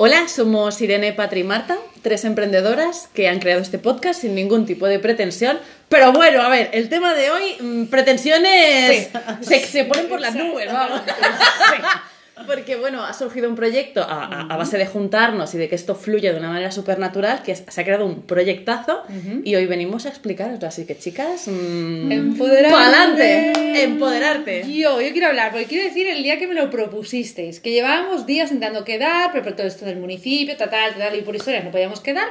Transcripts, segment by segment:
Hola, somos Irene, Patri y Marta, tres emprendedoras que han creado este podcast sin ningún tipo de pretensión. Pero bueno, a ver, el tema de hoy, mm, pretensiones se, se ponen por las nubes, vamos. Porque, bueno, ha surgido un proyecto a, a- a base de juntarnos y de que esto fluya de una manera súper natural, que se ha creado un proyectazo y hoy venimos a explicaroslo. Así que, chicas, mmm, Empoderarte. ¡Pa'lante! ¡Empoderarte! Yo, yo quiero hablar, porque quiero decir el día que me lo propusisteis, que llevábamos días intentando quedar, pero por todo esto del municipio, tal, tal, tal, y por historias no podíamos quedar,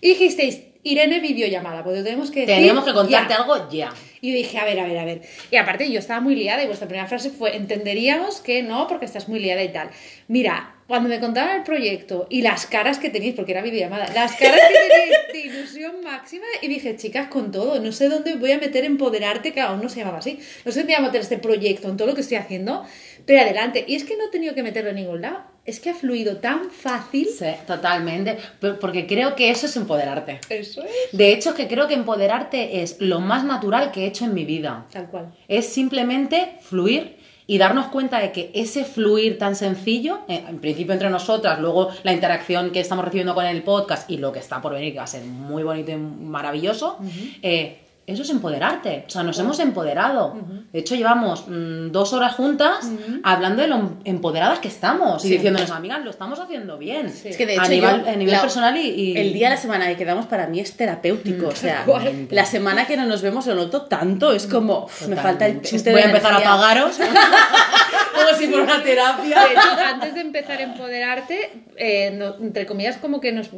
y dijisteis, Irene, videollamada, porque tenemos que decir Teníamos que contarte ya. algo ya. Y dije, a ver, a ver, a ver. Y aparte yo estaba muy liada y vuestra primera frase fue, entenderíamos que no, porque estás muy liada y tal. Mira, cuando me contaban el proyecto y las caras que tenéis, porque era videollamada, las caras que tenéis de ilusión máxima, y dije, chicas, con todo, no sé dónde voy a meter empoderarte, que aún no se llamaba así, no sé dónde voy a meter este proyecto en todo lo que estoy haciendo, pero adelante. Y es que no he tenido que meterlo en ningún lado, es que ha fluido tan fácil. Sí, totalmente. Porque creo que eso es empoderarte. Eso es. De hecho, que creo que empoderarte es lo más natural que he hecho en mi vida. Tal cual. Es simplemente fluir y darnos cuenta de que ese fluir tan sencillo, eh, en principio entre nosotras, luego la interacción que estamos recibiendo con el podcast y lo que está por venir, que va a ser muy bonito y maravilloso, eh, eso es empoderarte. O sea, nos hemos empoderado. De hecho, llevamos mm, dos horas juntas hablando de lo empoderadas que estamos y diciéndonos, amigas, lo estamos haciendo bien. Es que de hecho, a nivel, yo, a nivel la- personal y, y- El día de la semana que quedamos para mí es terapéutico. O sea, la semana que no nos vemos lo noto tanto. Es como, uf, me falta el chute Voy de a empezar a pagaros como si fuera una terapia. De hecho, antes de empezar a empoderarte, eh, no- entre comillas, como que nos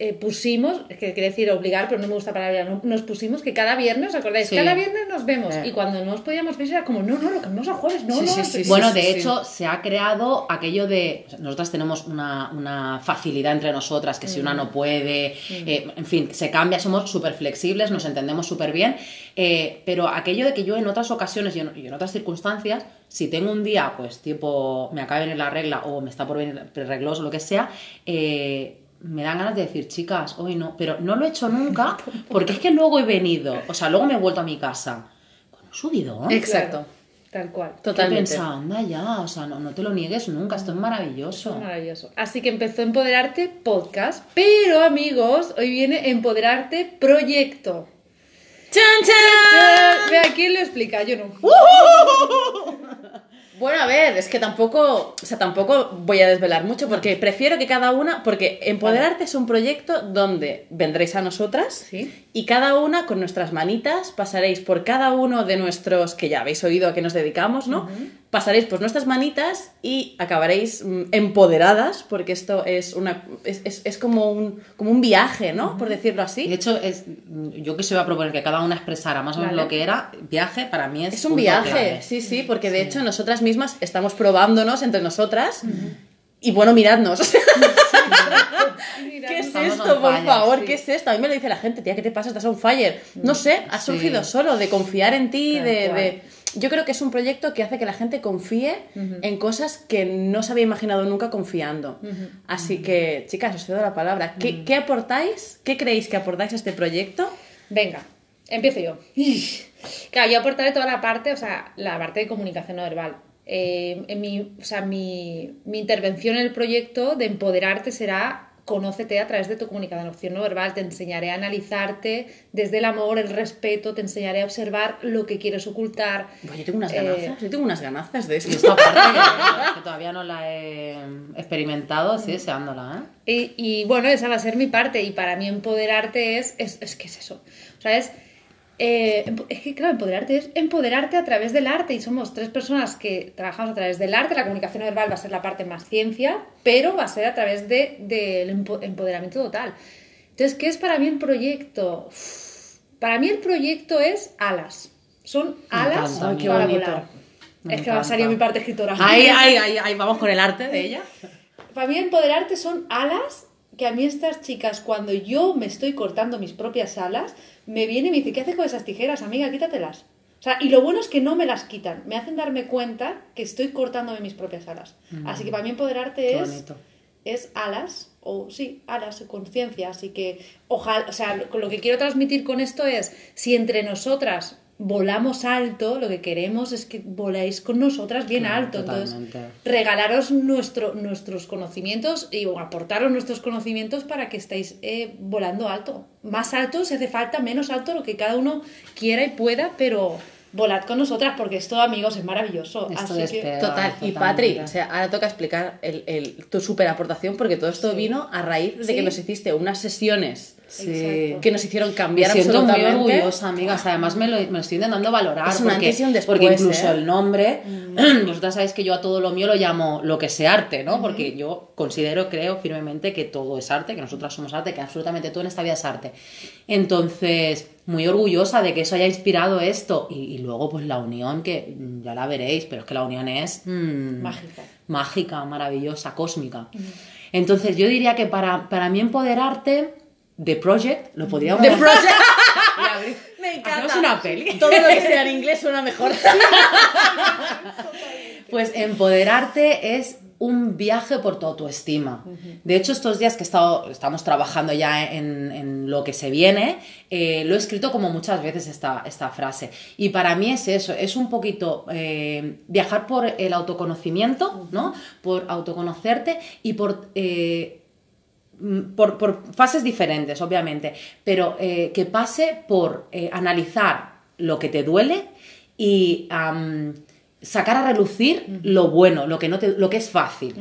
eh, pusimos, que quiere decir obligar, pero no me gusta para no- nos pusimos que cada viernes, ¿os acordáis? Sí. Cada viernes nos vemos. Eh. Y cuando no nos podíamos ver era como, no, no, lo cambiamos a jueves, no, Sí, no. sí, Bueno, sí, de sí. hecho, se ha creado aquello de. o sea, Nosotras tenemos una, una facilidad entre nosotras, que si una no puede, eh, en fin, se cambia, somos súper flexibles, nos entendemos súper bien. eh, pero aquello de que yo en otras ocasiones y en, y en otras circunstancias, si tengo un día, pues tipo, me acaba de venir la regla o me está por venir reglos o lo que sea, eh, me dan ganas de decir, chicas, hoy no, pero no lo he hecho nunca, porque es que luego he venido, o sea, luego me he vuelto a mi casa con un subidón. Exacto. Tal cual. Totalmente. He pensado, anda ya, o sea, no, no te lo niegues nunca, esto es maravilloso. Maravilloso. Así que empezó Empoderarte Podcast, pero amigos, hoy viene Empoderarte Proyecto. ¡Chan, chan! Vea, ¿quién lo explica? Yo no. Bueno, a ver, es que tampoco, o sea, tampoco voy a desvelar mucho porque prefiero que cada una, porque Empoderarte es un proyecto donde vendréis a nosotras Sí. y cada una con nuestras manitas pasaréis por cada uno de nuestros, que ya habéis oído a qué nos dedicamos, ¿no? Pasaréis por nuestras manitas y acabaréis mm, empoderadas porque esto es una, es, es- es como, un, como un viaje, ¿no? Por decirlo Y de así. hecho, es, yo que se iba a proponer que cada una expresara más o menos Vale. lo que era, viaje para mí es. Es un viaje, clave. sí, sí, porque de hecho nosotras mismas estamos probándonos entre nosotras y bueno, miradnos. ¿Qué es Estamos esto, por fire, favor? sí. ¿Qué es esto? A mí me lo dice la gente, tía, ¿qué te pasa? Estás on fire. No sé, ha surgido solo de confiar en ti, cual. de- Yo creo que es un proyecto que hace que la gente confíe en cosas que no se había imaginado nunca confiando. Así que, chicas, os cedo la palabra. ¿Qué, qué aportáis? ¿Qué creéis que aportáis a este proyecto? Venga, empiezo yo. Claro, yo aportaré toda la parte, o sea, la parte de comunicación no verbal. Eh, en mi, o sea, mi, mi intervención en el proyecto de empoderarte será conócete a través de tu comunicación no verbal, te enseñaré a analizarte desde el amor, el respeto, te enseñaré a observar lo que quieres ocultar. Buah, yo tengo unas Eh, ganazas, yo tengo unas ganazas de esto. esta parte que, que todavía no la he experimentado, estoy deseándola, ¿eh? Y, y, bueno, esa va a ser mi parte. Y para mí empoderarte es, es, es que es eso. O sea, es, eh, es que claro, empoderarte es empoderarte a través del arte. Y somos tres personas que trabajamos a través del arte. La comunicación verbal va a ser la parte más ciencia, pero va a ser a través de- del empo- empoderamiento total. Entonces, ¿qué es para mí el proyecto? Uf, Para mí el proyecto es alas. Son alas encanta, para volar. Me es que va a salir mi parte escritora. Ahí, ahí, ahí, ahí, vamos con el arte de ella. Para mí empoderarte son alas que a mí estas chicas, cuando yo me estoy cortando mis propias alas, me viene y me dice, ¿qué haces con esas tijeras, amiga? Quítatelas. O sea, y lo bueno es que no me las quitan, me hacen darme cuenta que estoy cortándome mis propias alas. Así que para mí empoderarte Qué es, bonito. es alas, o sí, alas, conciencia. Así que, ojalá, o sea, lo, lo que quiero transmitir con esto es, si entre nosotras volamos alto, lo que queremos es que voláis con nosotras bien Claro, alto. Entonces, regalaros nuestro, nuestros conocimientos y o aportaros nuestros conocimientos para que estéis eh, volando alto. Más alto, si hace falta, menos alto, lo que cada uno quiera y pueda, pero volad con nosotras porque esto, amigos, es maravilloso. Esto Así que-. Total, y. Patri, o sea, ahora toca explicar el, el- tu super aportación porque todo esto vino a raíz de Sí. que nos hiciste unas sesiones Sí. Que nos hicieron Me cambiar siento muy orgullosa, amigas. Además, me lo, me lo estoy intentando valorar. Es porque, después, porque incluso ¿eh? el nombre, vosotras sabéis que yo a todo lo mío lo llamo lo que sea arte, ¿no? Porque yo considero, creo firmemente que todo es arte, que nosotras somos arte, que absolutamente todo en esta vida es arte. Entonces, muy orgullosa de que eso haya inspirado esto. Y, y luego, pues la unión, que mm, ya la veréis, pero es que la unión es. mm, Mágica. mágica, maravillosa, cósmica. Entonces, yo diría que para, para mí empoderarte, The Project, lo podríamos The Project. Me encanta. Hacemos una peli. Todo lo que sea en inglés suena mejor. Pues empoderarte es un viaje por tu autoestima. De hecho, estos días que he estado, estamos trabajando ya en, en lo que se viene, eh, lo he escrito como muchas veces esta, esta frase. Y para mí es eso, es un poquito eh, viajar por el autoconocimiento, ¿no? Por autoconocerte y por... eh, por, por fases diferentes, obviamente, pero eh, que pase por eh, analizar lo que te duele y sacar a relucir lo bueno, lo que, no te- lo que es fácil.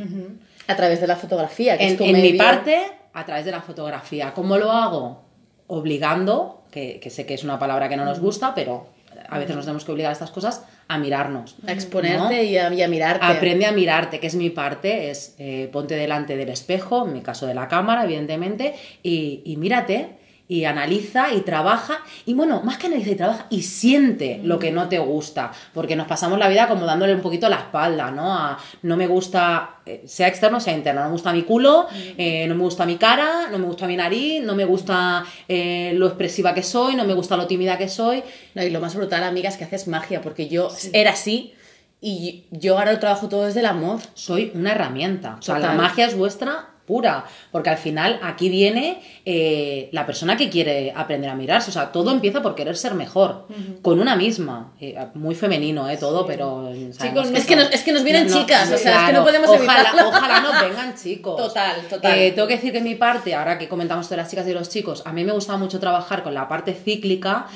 A través de la fotografía, que es En, tu en mi parte, a través de la fotografía. ¿Cómo lo hago? Obligando, que, que sé que es una palabra que no nos gusta, pero a veces nos tenemos que obligar a estas cosas, a mirarnos. A exponerte ¿no? y, a, y a mirarte. Aprende a mirarte, que es mi parte, es eh, ponte delante del espejo, en mi caso de la cámara, evidentemente, y, y mírate y analiza y trabaja y bueno, más que analiza y trabaja y siente lo que no te gusta, porque nos pasamos la vida como dándole un poquito la espalda, ¿no? A, no me gusta, eh, sea externo, sea interno, no me gusta mi culo, eh, no me gusta mi cara, no me gusta mi nariz, no me gusta eh, lo expresiva que soy, no me gusta lo tímida que soy, No, y lo más brutal, amiga, es que haces magia, porque yo era así y yo ahora lo trabajo todo desde el amor. soy una herramienta. O sea, la magia es vuestra pura, porque al final aquí viene eh, la persona que quiere aprender a mirarse. O sea, todo empieza por querer ser mejor, con una misma. Eh, muy femenino, ¿eh? Todo, pero... Es que nos- es que nos vienen chicas, o sea, es que no podemos ojalá, evitarlo. Ojalá no vengan chicos. Total, total. Eh, tengo que decir que en mi parte, ahora que comentamos de las chicas y de los chicos, a mí me gusta mucho trabajar con la parte cíclica,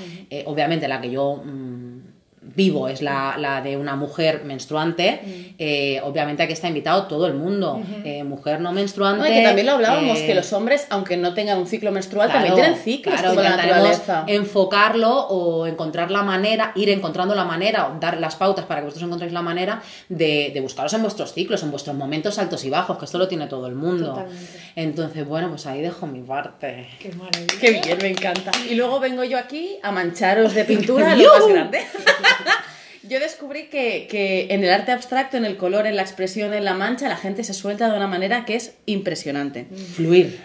obviamente la que yo... mm, vivo es la, la de una mujer menstruante, eh, obviamente aquí está invitado todo el mundo, Eh, mujer no menstruante. No, que también lo hablábamos, eh, que los hombres, aunque no tengan un ciclo menstrual, Claro, también tienen ciclos claro, como la intentaremos naturaleza. enfocarlo o encontrar la manera, ir encontrando la manera, o dar las pautas para que vosotros encontréis la manera de, de buscaros en vuestros ciclos, en vuestros momentos altos y bajos, que esto lo tiene todo el mundo. Totalmente. Entonces, bueno, pues ahí dejo mi parte. Qué maravilla. Qué bien, me encanta. Y luego vengo yo aquí a mancharos de pintura lo más grande. Yo descubrí que, que en el arte abstracto, en el color, en la expresión, en la mancha, la gente se suelta de una manera que es impresionante. Fluir.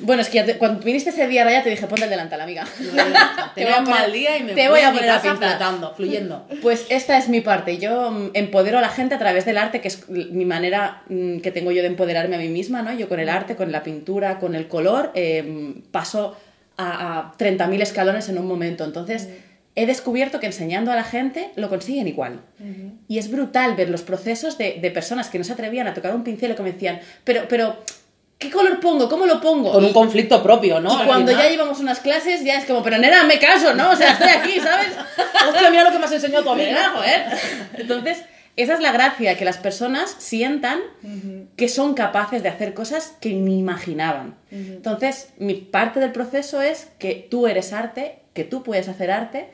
Bueno, es que te- cuando viniste ese día raya te dije, ponte el delantal, amiga. Tenía un poner- mal día y me te voy a poner a flotando, fluyendo. Pues esta es mi parte. Yo mm, empodero a la gente a través del arte, que es mi manera mm, que tengo yo de empoderarme a mí misma, ¿no? Yo con el arte, con la pintura, con el color, eh, paso a, a 30.000 escalones en un momento. Entonces, he descubierto que enseñando a la gente lo consiguen igual. Y es brutal ver los procesos de, de personas que no se atrevían a tocar un pincel o que me decían, pero, pero, ¿qué color pongo? ¿Cómo lo pongo? Con Y- un conflicto propio, ¿no? y cuando final. ya llevamos unas clases, ya es como, pero nena, me caso, ¿no? O sea, estoy aquí, ¿sabes? Hostia, mira lo que me has enseñado tu amiga. Joder. Entonces, esa es la gracia, que las personas sientan que son capaces de hacer cosas que ni imaginaban. Entonces, mi parte del proceso es que tú eres arte, que tú puedes hacer arte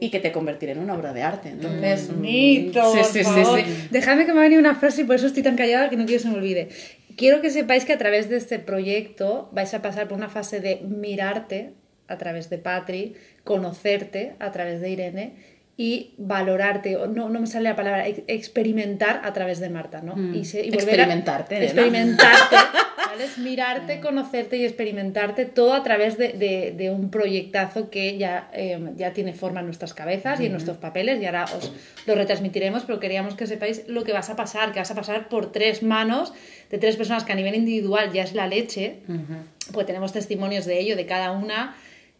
y que te convertiré en una obra de arte. Entonces, mm, Bonito, sí, por sí, sí, favor. sí. Dejadme que me ha venido una frase y por eso estoy tan callada que no quiero que se me olvide. Quiero que sepáis que a través de este proyecto vais a pasar por una fase de mirarte a través de Patri, conocerte a través de Irene y valorarte, o no, no me sale la palabra, ex- experimentar a través de Marta, ¿no? Y, se- y volver a- Experimentarte, nena. Experimentarte, ¿vale? Es mirarte, conocerte y experimentarte todo a través de, de- de un proyectazo que ya, eh, ya tiene forma en nuestras cabezas y en nuestros papeles y ahora os lo retransmitiremos, pero queríamos que sepáis lo que vas a pasar, que vas a pasar por tres manos de tres personas que a nivel individual ya es la leche, pues tenemos testimonios de ello, de cada una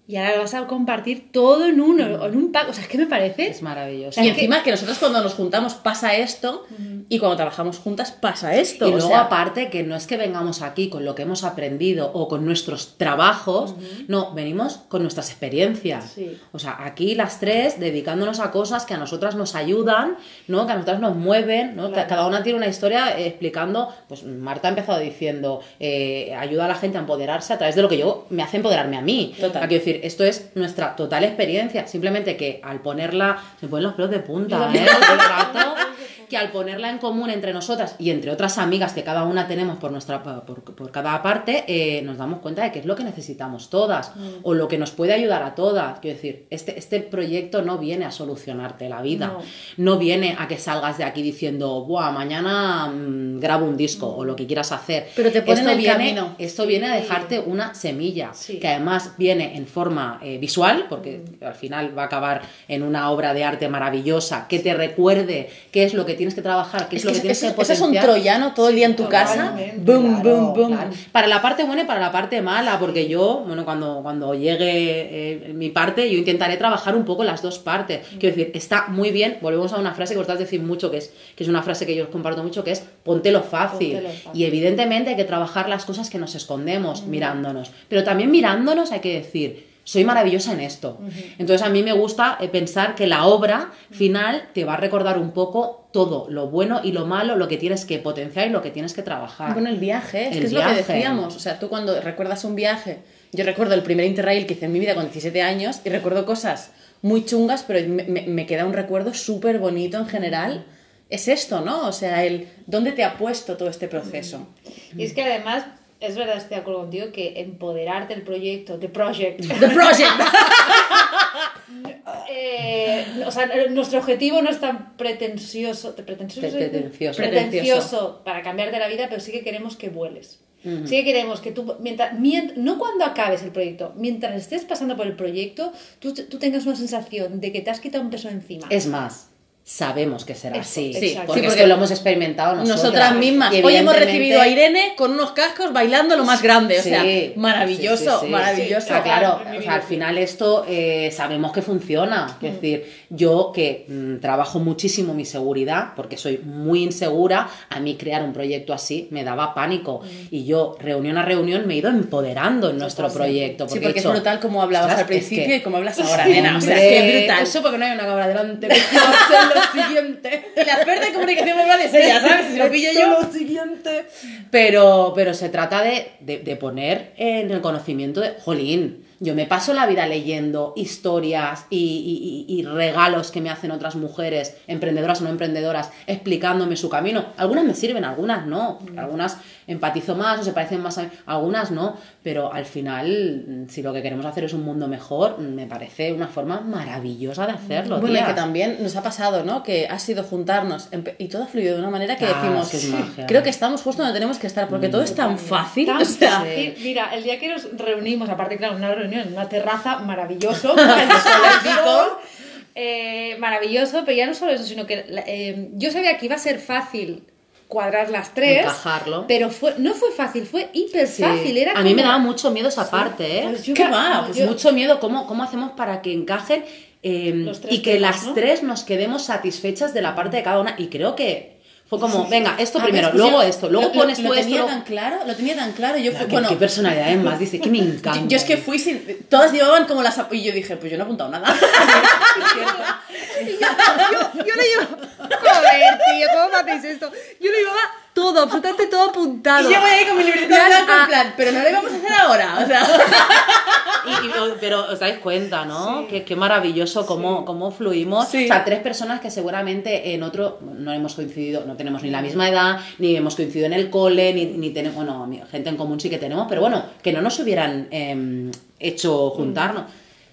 y ahora lo vas a compartir todo en uno, en un pack. O sea, es que me parece. Es maravilloso. Y Es que- encima que nosotros cuando nos juntamos pasa esto y cuando trabajamos juntas pasa esto. Y luego sea, aparte que no es que vengamos aquí con lo que hemos aprendido o con nuestros trabajos, no, venimos con nuestras experiencias. Sí. O sea, aquí las tres dedicándonos a cosas que a nosotras nos ayudan, ¿no? Que a nosotras nos mueven, ¿no? Claro. Cada una tiene una historia explicando, pues Marta ha empezado diciendo, eh, ayuda a la gente a empoderarse a través de lo que yo me hace empoderarme a mí. Total. Quiero decir, esto es nuestra total experiencia, simplemente que al ponerla, se ponen los pelos de punta, ¿eh? Todo el rato, que al ponerla en común entre nosotras y entre otras amigas que cada una tenemos por nuestra por, por cada parte, eh, nos damos cuenta de que es lo que necesitamos todas o lo que nos puede ayudar a todas. Quiero decir, este, este proyecto no viene a solucionarte la vida, No. no, viene a que salgas de aquí diciendo, Buah, mañana mm, grabo un disco o lo que quieras hacer. Pero te pone en esto el viene, camino. Esto viene a dejarte una semilla Sí. que además viene en forma eh, visual, porque al final va a acabar en una obra de arte maravillosa que te recuerde qué es lo que tienes que trabajar, qué es, es lo que que tienes eso, que eso es un potenciar. troyano todo el día en tu casa. Boom, Claro, boom, boom. claro. Para la parte buena y para la parte mala, porque yo, bueno, cuando, cuando llegue eh, mi parte, yo intentaré trabajar un poco las dos partes. Quiero decir, está muy bien, volvemos a una frase que vosotras decís mucho, que es, que es una frase que yo os comparto mucho, que es fácil. Póntelo fácil. Y evidentemente hay que trabajar las cosas que nos escondemos mirándonos. Pero también mirándonos hay que decir, soy maravillosa en esto. Entonces a mí me gusta eh, pensar que la obra final te va a recordar un poco todo, lo bueno y lo malo, lo que tienes que potenciar y lo que tienes que trabajar. Bueno, el viaje, es El que es lo que decíamos. O sea, tú cuando recuerdas un viaje, yo recuerdo el primer Interrail que hice en mi vida con 17 años y recuerdo cosas muy chungas, pero me, me- me queda un recuerdo súper bonito en general. Es esto, ¿no? O sea, el dónde te ha puesto todo este proceso. Y es que además, es verdad, estoy de acuerdo contigo, que empoderarte el proyecto, the project. The Project. eh, o sea, nuestro objetivo no es tan pretencioso, pretencioso, Pre- pretencioso. pretencioso para cambiarte la vida, pero sí que queremos que vueles. Sí que queremos que tú, mientras, mient- no cuando acabes el proyecto, mientras estés pasando por el proyecto, tú, tú tengas una sensación de que te has quitado un peso encima. Es más, sabemos que será así. sí, porque, Sí, es porque que lo hemos experimentado nosotras. Nosotras mismas. Hoy hemos recibido a Irene con unos cascos bailando lo más grande. O sea, Sí, maravilloso, sí, sí, sí. maravilloso. Ah, claro, o sea, al final esto eh, sabemos que funciona. Es decir, yo que mm, trabajo muchísimo mi seguridad, porque soy muy insegura, a mí crear un proyecto así me daba pánico. Y yo, reunión a reunión, me he ido empoderando en nuestro proyecto. Sí, porque he es brutal como hablabas al principio es que- y como hablas ahora, Sí, nena. O sea, hombre, qué brutal. Eso porque no hay una cámara delante. lo siguiente. La experta en comunicación verbal es ella, ¿sabes? Si lo pillo Esto yo. lo siguiente. Pero, pero se trata de, de- de poner en el conocimiento de, jolín, yo me paso la vida leyendo historias y, y- y- y regalos que me hacen otras mujeres, emprendedoras o no emprendedoras, explicándome su camino. Algunas me sirven, algunas no. Algunas empatizo más o se parecen más a mí, algunas no. Pero al final, mm, si lo que queremos hacer es un mundo mejor, mm, me parece una forma maravillosa de hacerlo. Bueno, y tía. que también nos ha pasado, ¿no? Que ha sido juntarnos y todo ha fluido de una manera que Ah, decimos, que es magia. creo que estamos justo donde tenemos que estar, porque todo es tan fácil. Tan o sea, fácil. Mira, el día que nos reunimos, aparte, claro, una reunión en una terraza maravilloso, eh, maravilloso, pero ya no solo eso, sino que eh, yo sabía que iba a ser fácil cuadrar las tres, Encajarlo. pero fue, no fue fácil, fue hiper Sí. fácil. Era a mí me daba mucho miedo esa parte, ¿eh? Pues yo ¿Qué va? Pues yo- mucho miedo cómo, cómo hacemos para que encajen eh, y que temas, las ¿no? tres nos quedemos satisfechas de la parte de cada una. Y creo que fue como, venga, esto Ah, primero, luego yo esto, luego lo- pones lo, tú lo esto. tenía luego- tan claro, lo tenía tan claro. Yo fui, ¿Qué, bueno, qué personalidad es más? Dice que me encanta. yo, yo es que fui sin. Todas llevaban como las. Y yo dije, pues yo no he apuntado nada. yo, yo le llevo. Joder, tío, ¿cómo me hacéis esto? Yo le llevaba todo, absolutamente todo apuntado. y yo voy ahí con mi libretita Plan blanca A. en plan, pero no lo íbamos a hacer ahora. O sea. Y- y- pero os dais cuenta, ¿no? Qué, qué maravilloso cómo, cómo fluimos. Sí. O sea, tres personas que seguramente en otro no hemos coincidido, no tenemos ni la misma edad, ni hemos coincidido en el cole, ni, ni tenemos, bueno, gente en común sí que tenemos, pero bueno, que no nos hubieran em, hecho juntarnos.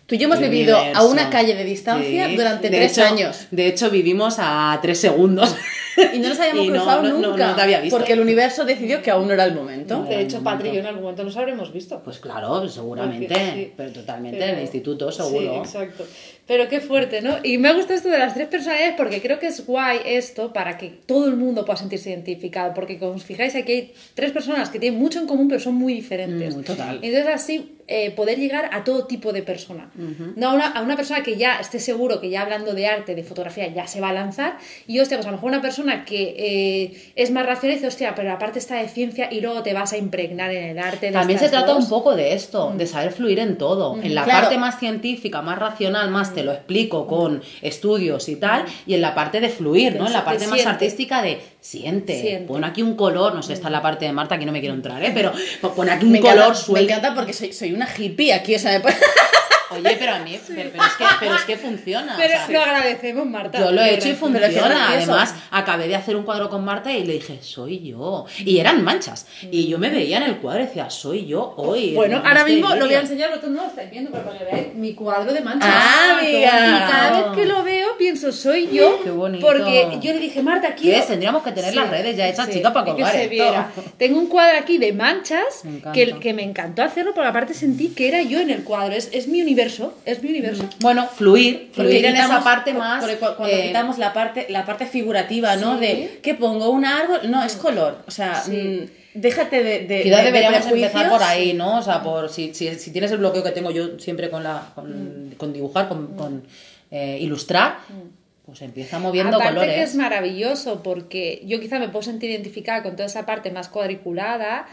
Tú y yo hemos El vivido a una calle de distancia Sí. durante De tres hecho- años. De hecho, vivimos a tres segundos. Y no nos habíamos cruzado no, no, nunca. no te había visto. Porque el universo decidió que aún no era el momento. De hecho, Patri y yo en algún momento nos habremos visto. Pues claro, seguramente, Porque sí. pero totalmente Pero- en el instituto, Sí, seguro. exacto. Pero qué fuerte, ¿no? Y me ha gustado esto de las tres personalidades porque creo que es guay esto para que todo el mundo pueda sentirse identificado. Porque como os fijáis, aquí hay tres personas que tienen mucho en común pero son muy diferentes. Mm, total. Entonces así eh, poder llegar a todo tipo de persona. No a una, a una persona que ya esté seguro que ya hablando de arte, de fotografía, ya se va a lanzar. Y hostia, pues a lo mejor una persona que eh, es más racional dice, hostia, pero aparte está de ciencia y luego te vas a impregnar en el arte. De También se trata dos. un poco de esto, de saber fluir en todo. En la Claro. parte más científica, más racional, más te lo explico con estudios y tal, y en la parte de fluir, ¿no? En la parte más siente. artística de siente, Siente. pon aquí un color, no sé, está en la parte de Marta, aquí no me quiero entrar, ¿eh? Pero pon aquí un Me color encanta, me suelto. encanta porque soy, soy una hippie aquí, o sea, me Oye, pero a mí, pero, pero es que, pero es que funciona. Pero o sea, lo agradecemos, Marta. Yo lo he hecho y funciona. Además, acabé de hacer un cuadro con Marta y le dije, soy yo. Y eran manchas. Y yo me veía en el cuadro y decía, soy yo hoy. Bueno, en ahora mismo lo voy a vídeo". enseñar, vosotros no lo estáis viendo, pero para que veáis mi cuadro de manchas. Ah, amiga. Y cada vez que lo veo pienso, soy yo. Qué bonito. Porque yo le dije, Marta, quiero... Tendríamos que tener las redes ya hechas, sí, chica, para y que colgar se viera. Tengo un cuadro aquí de manchas Me que, que me encantó hacerlo, porque aparte sentí que era yo en el cuadro. Es, es mi universo, es mi universo. Bueno, fluir, fluir en esa parte más. cuando eh, quitamos la parte, la parte figurativa, ¿no? Sí. De que pongo un árbol, no, es color. O sea, Sí. mm, déjate de. de Quizás de- de deberíamos prejuicios. empezar por ahí, ¿no? O sea, por si, si, si tienes el bloqueo que tengo yo siempre con la con, con dibujar, con, con, eh, ilustrar, pues empieza moviendo Aparte colores. que es maravilloso porque yo quizá me puedo sentir identificada con toda esa parte más cuadriculada.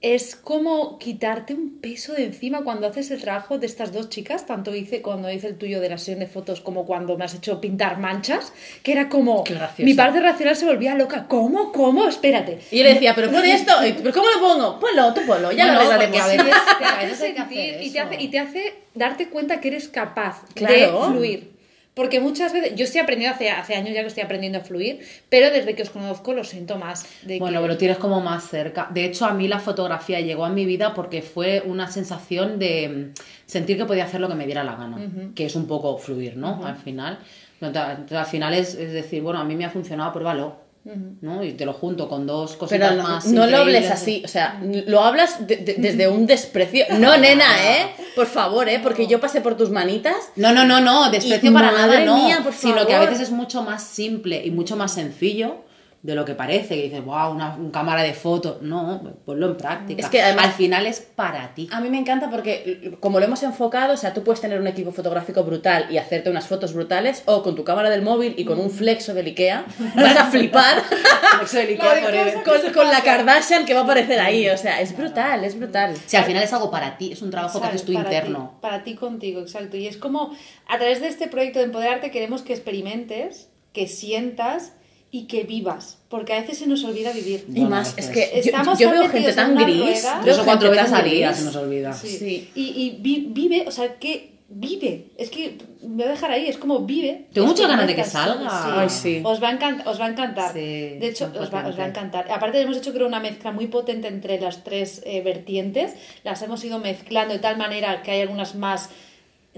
Es como quitarte un peso de encima cuando haces el trabajo de estas dos chicas, tanto hice cuando hice el tuyo de la sesión de fotos como cuando me has hecho pintar manchas, que era como mi parte racional se volvía loca. ¿Cómo? ¿Cómo? Espérate. Y yo le decía, pero pon esto, y, ¿pero cómo lo pongo? Ponlo, tú ponlo, ya Bueno, lo arreglaremos. porque a veces- te hace sentir y te, hace, y te hace darte cuenta que eres capaz Claro. de fluir. Porque muchas veces, yo estoy aprendiendo hace, hace años ya que estoy aprendiendo a fluir, pero desde que os conozco lo siento más. De Bueno, que- pero tienes como más cerca. De hecho, a mí la fotografía llegó a mi vida porque fue una sensación de mm, sentir que podía hacer lo que me diera la gana, que es un poco fluir, ¿no? Al final. Entonces, al final es, es decir, bueno, a mí me ha funcionado, pruébalo. ¿No? Y te lo junto con dos cositas Pero no, más. no lo hables así, o sea, lo hablas de- de- desde un desprecio. No, nena, ¿eh? Por favor, ¿eh? Porque yo pasé por tus manitas. No, no, no, no, desprecio para nada, no. mía, por sino que a favor. veces es mucho más simple y mucho más sencillo de lo que parece. Que dices, wow, una, un cámara de fotos. No, ponlo en práctica. Es que además- Al final es para ti. A mí me encanta porque, como lo hemos enfocado, o sea, tú puedes tener un equipo fotográfico brutal y hacerte unas fotos brutales, o con tu cámara del móvil y con un flexo del Ikea, vas a flipar Flexo del Ikea forever. con, con la Kardashian que va a aparecer ahí. O sea, es brutal, es brutal. Si al final es algo para ti, es un trabajo que Exacto, haces tú para interno. ti, para ti contigo, exacto. Y es como, a través de este proyecto de Empoderarte queremos que experimentes, que sientas y que vivas. Porque a veces se nos olvida vivir. Y Bueno, más, es que yo, Estamos yo tan veo gente en tan gris. Tres o cuatro veces al día se nos olvida. Sí. Sí. Y, y vi- vive, o sea, que vive. Es que me voy a dejar ahí, es como vive. Tengo muchas ganas de que salga. Ay, sí. Os va a encantar. Os va a encantar. Sí, de hecho, os va, os va a encantar. Aparte, hemos hecho creo una mezcla muy potente entre las tres eh, vertientes. Las hemos ido mezclando de tal manera que hay algunas más.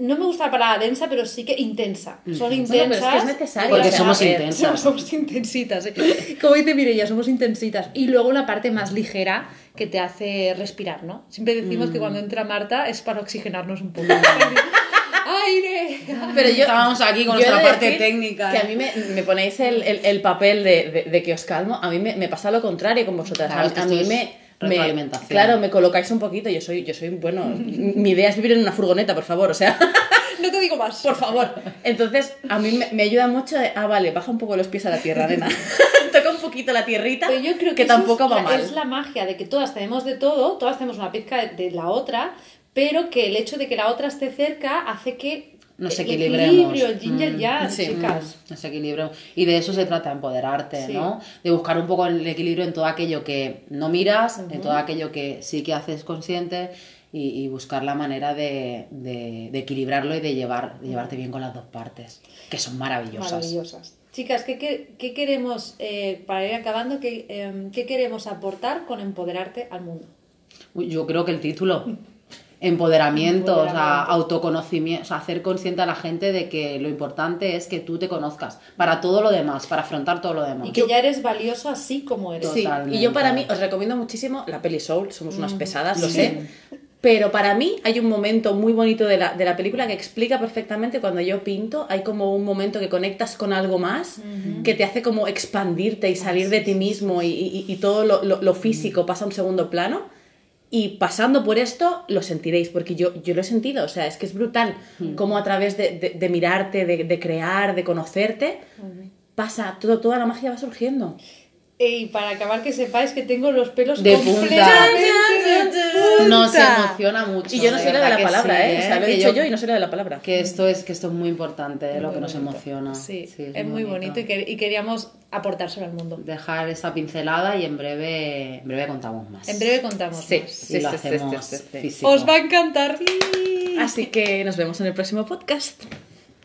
No me gusta la palabra densa, pero sí que intensa. Son Bueno, intensas. pero es que es necesario. Porque somos ver, intensas. Somos intensitas, ¿eh? Como dice Mireia, somos intensitas. Y luego la parte más ligera que te hace respirar, ¿no? Siempre decimos que cuando entra Marta es para oxigenarnos un poco. ¡Aire! Pero yo, Estábamos aquí con nuestra de parte técnica, Que ¿eh? a mí me, me ponéis el, el- el papel de, de- de que os calmo. A mí me, me pasa lo contrario con vosotras. Claro, a, que a mí me, me-. Claro, me colocáis un poquito. Yo soy, yo soy, bueno, mi idea es vivir en una furgoneta, por favor. O sea, No te digo más. por favor. Entonces, a mí me, me ayuda mucho. de, ah, vale, baja un poco los pies a la tierra, nena. Toca un poquito la tierrita. Pero yo creo que, eso tampoco es va la, mal. Es la magia de que todas tenemos de todo, todas tenemos una pizca de, de la otra, pero que el hecho de que la otra esté cerca hace que Nos el equilibremos. equilibrio, el yin y el Mm, yang, sí. chicas. Ese equilibrio. Y de eso se trata, empoderarte, Sí. ¿no? De buscar un poco el equilibrio en todo aquello que no miras, en todo aquello que sí que haces consciente y, y buscar la manera de, de- de equilibrarlo y de, llevar, de llevarte bien con las dos partes, que son maravillosas. Maravillosas. Chicas, ¿qué, qué- qué queremos, eh, para ir acabando, qué, em, qué queremos aportar con empoderarte al mundo? Yo creo que el título. Empoderamiento, o sea, Empoderamiento. autoconocimiento, o sea, hacer consciente a la gente de que lo importante es que tú te conozcas para todo lo demás, para afrontar todo lo demás. Y que ya eres valioso así como eres. Sí, Totalmente. y yo para mí os recomiendo muchísimo la peli Soul, somos unas pesadas, lo Sí. sé. Pero para mí hay un momento muy bonito de la, de la película que explica perfectamente cuando yo pinto, hay como un momento que conectas con algo más, que te hace como expandirte y salir de ti mismo y, y- y todo lo, lo- lo físico pasa a un segundo plano. Y pasando por esto, lo sentiréis, porque yo, yo lo he sentido, o sea, es que es brutal cómo a través de, de- de mirarte, de, de crear, de conocerte, pasa, todo, toda la magia va surgiendo. Y para acabar que sepáis que tengo los pelos De punta. de Nos punta. emociona mucho. Y yo no soy la de la palabra, sí, ¿eh? O sea, lo he Que dicho yo y no soy la de la palabra. Que esto es, que esto es muy importante, ¿eh? lo que nos emociona. Sí, Sí, es, muy bonito, y, que- y queríamos aportárselo al mundo. Dejar esta pincelada y en breve, en breve contamos más. En breve contamos Sí. más. Y lo sí, sí, hacemos sí, sí, sí. físico. Os va a encantar. Así que nos vemos en el próximo podcast.